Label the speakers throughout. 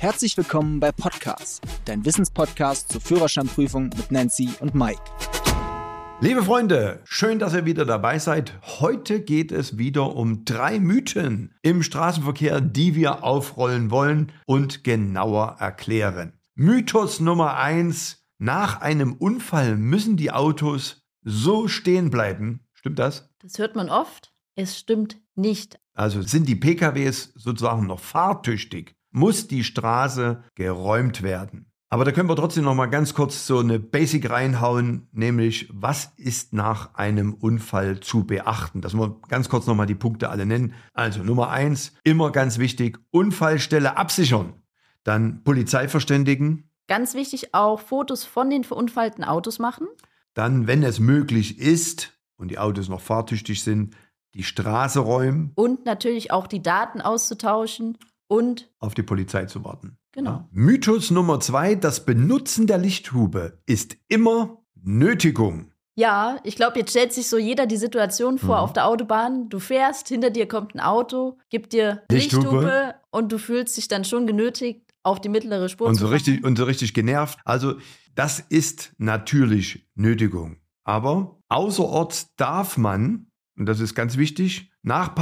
Speaker 1: Herzlich willkommen bei Podcast, dein Wissenspodcast zur Führerscheinprüfung mit Nancy und Mike.
Speaker 2: Liebe Freunde, schön, dass ihr wieder dabei seid. Heute geht es wieder um drei Mythen im Straßenverkehr, die wir aufrollen wollen und genauer erklären. Mythos Nummer eins: Nach einem Unfall müssen die Autos so stehen bleiben. Stimmt das?
Speaker 3: Das hört man oft. Es stimmt nicht.
Speaker 2: Also sind die PKWs sozusagen noch fahrtüchtig, muss die Straße geräumt werden. Aber da können wir trotzdem noch mal ganz kurz so eine Basic reinhauen, nämlich was ist nach einem Unfall zu beachten? Dass wir ganz kurz noch mal die Punkte alle nennen. Also Nummer eins, immer ganz wichtig, Unfallstelle absichern. Dann Polizei verständigen.
Speaker 3: Ganz wichtig auch Fotos von den verunfallten Autos machen.
Speaker 2: Dann, wenn es möglich ist und die Autos noch fahrtüchtig sind, die Straße räumen.
Speaker 3: Und natürlich auch die Daten auszutauschen und
Speaker 2: auf die Polizei zu warten.
Speaker 3: Genau.
Speaker 2: Ja. Mythos Nummer zwei, das Benutzen der Lichthube ist immer Nötigung.
Speaker 3: Ja, ich glaube, jetzt stellt sich so jeder die Situation vor mhm. auf der Autobahn. Du fährst, hinter dir kommt ein Auto, gibt dir Lichthube. Lichthube und du fühlst dich dann schon genötigt, auf die mittlere Spur
Speaker 2: und
Speaker 3: zu
Speaker 2: so richtig Und so richtig genervt. Also, das ist natürlich Nötigung. Aber außerorts darf man, und das ist ganz wichtig, nach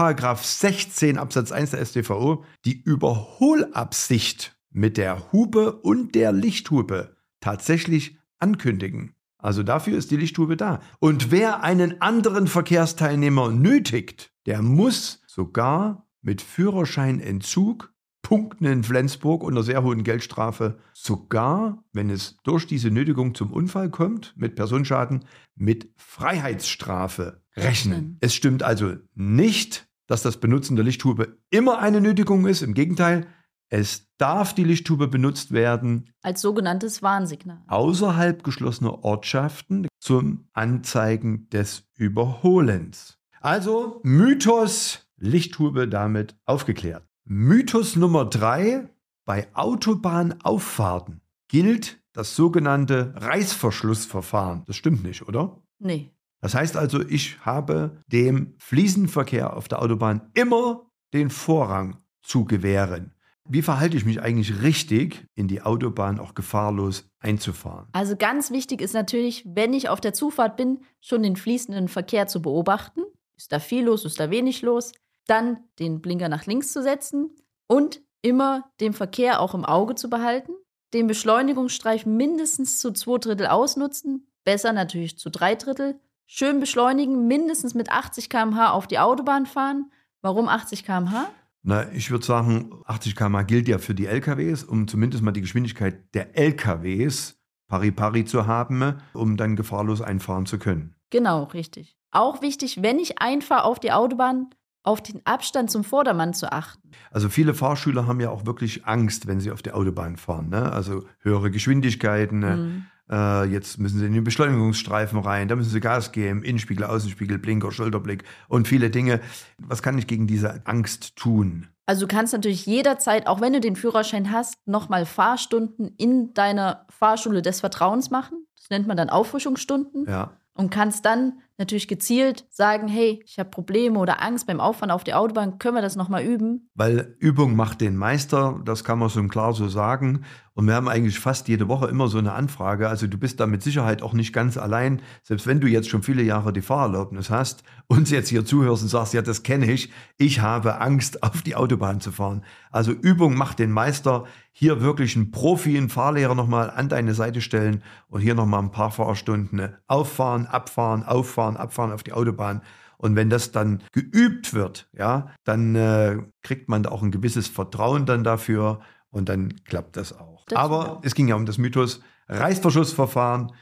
Speaker 2: 16 Absatz 1 der StVO die Überholabsicht mit der Hupe und der Lichthupe tatsächlich ankündigen. Also dafür ist die Lichthupe da. Und wer einen anderen Verkehrsteilnehmer nötigt, der muss sogar mit Führerscheinentzug, Punkten in Flensburg und einer sehr hohen Geldstrafe, sogar, wenn es durch diese Nötigung zum Unfall kommt, mit Personenschaden, mit Freiheitsstrafe rechnen. Es stimmt also nicht, dass das Benutzen der Lichthupe immer eine Nötigung ist. Im Gegenteil, es darf die Lichttube benutzt werden.
Speaker 3: Als sogenanntes Warnsignal.
Speaker 2: Außerhalb geschlossener Ortschaften zum Anzeigen des Überholens. Also Mythos Lichttube damit aufgeklärt. Mythos Nummer drei. Bei Autobahnauffahrten gilt das sogenannte Reißverschlussverfahren. Das stimmt nicht, oder?
Speaker 3: Nee.
Speaker 2: Das heißt also, ich habe dem Fliesenverkehr auf der Autobahn immer den Vorrang zu gewähren. Wie verhalte ich mich eigentlich richtig, in die Autobahn auch gefahrlos einzufahren?
Speaker 3: Also ganz wichtig ist natürlich, wenn ich auf der Zufahrt bin, schon den fließenden Verkehr zu beobachten. Ist da viel los, ist da wenig los? Dann den Blinker nach links zu setzen und immer den Verkehr auch im Auge zu behalten. Den Beschleunigungsstreifen mindestens zu zwei Drittel ausnutzen, besser natürlich zu drei Drittel. Schön beschleunigen, mindestens mit 80 km/h auf die Autobahn fahren. Warum 80 km/h?
Speaker 2: Na, ich würde sagen, 80 km gilt ja für die LKWs, um zumindest mal die Geschwindigkeit der LKWs pari pari zu haben, um dann gefahrlos einfahren zu können.
Speaker 3: Genau, richtig. Auch wichtig, wenn ich einfahre auf die Autobahn, auf den Abstand zum Vordermann zu achten.
Speaker 2: Also viele Fahrschüler haben ja auch wirklich Angst, wenn sie auf die Autobahn fahren. Ne? Also höhere Geschwindigkeiten, ne? mhm. Äh, jetzt müssen sie in den Beschleunigungsstreifen rein, da müssen sie Gas geben, Innenspiegel, Außenspiegel, Blinker, Schulterblick und viele Dinge. Was kann ich gegen diese Angst tun?
Speaker 3: Also du kannst natürlich jederzeit, auch wenn du den Führerschein hast, nochmal Fahrstunden in deiner Fahrschule des Vertrauens machen. Das nennt man dann Auffrischungsstunden.
Speaker 2: Ja.
Speaker 3: Und kannst dann natürlich gezielt sagen, hey, ich habe Probleme oder Angst beim Auffahren auf die Autobahn, können wir das nochmal üben?
Speaker 2: Weil Übung macht den Meister, das kann man so klar so sagen. Und wir haben eigentlich fast jede Woche immer so eine Anfrage. Also du bist da mit Sicherheit auch nicht ganz allein. Selbst wenn du jetzt schon viele Jahre die Fahrerlaubnis hast, uns jetzt hier zuhörst und sagst, ja, das kenne ich, ich habe Angst, auf die Autobahn zu fahren. Also Übung macht den Meister. Hier wirklich einen Profi, einen Fahrlehrer nochmal an deine Seite stellen und hier nochmal ein paar Fahrstunden auffahren, abfahren, auffahren, abfahren auf die Autobahn. Und wenn das dann geübt wird, ja, dann äh, kriegt man da auch ein gewisses Vertrauen dann dafür und dann klappt das auch. Das Aber es ging ja um das Mythos Reißverschlussverfahren.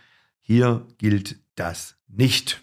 Speaker 2: Hier gilt das nicht.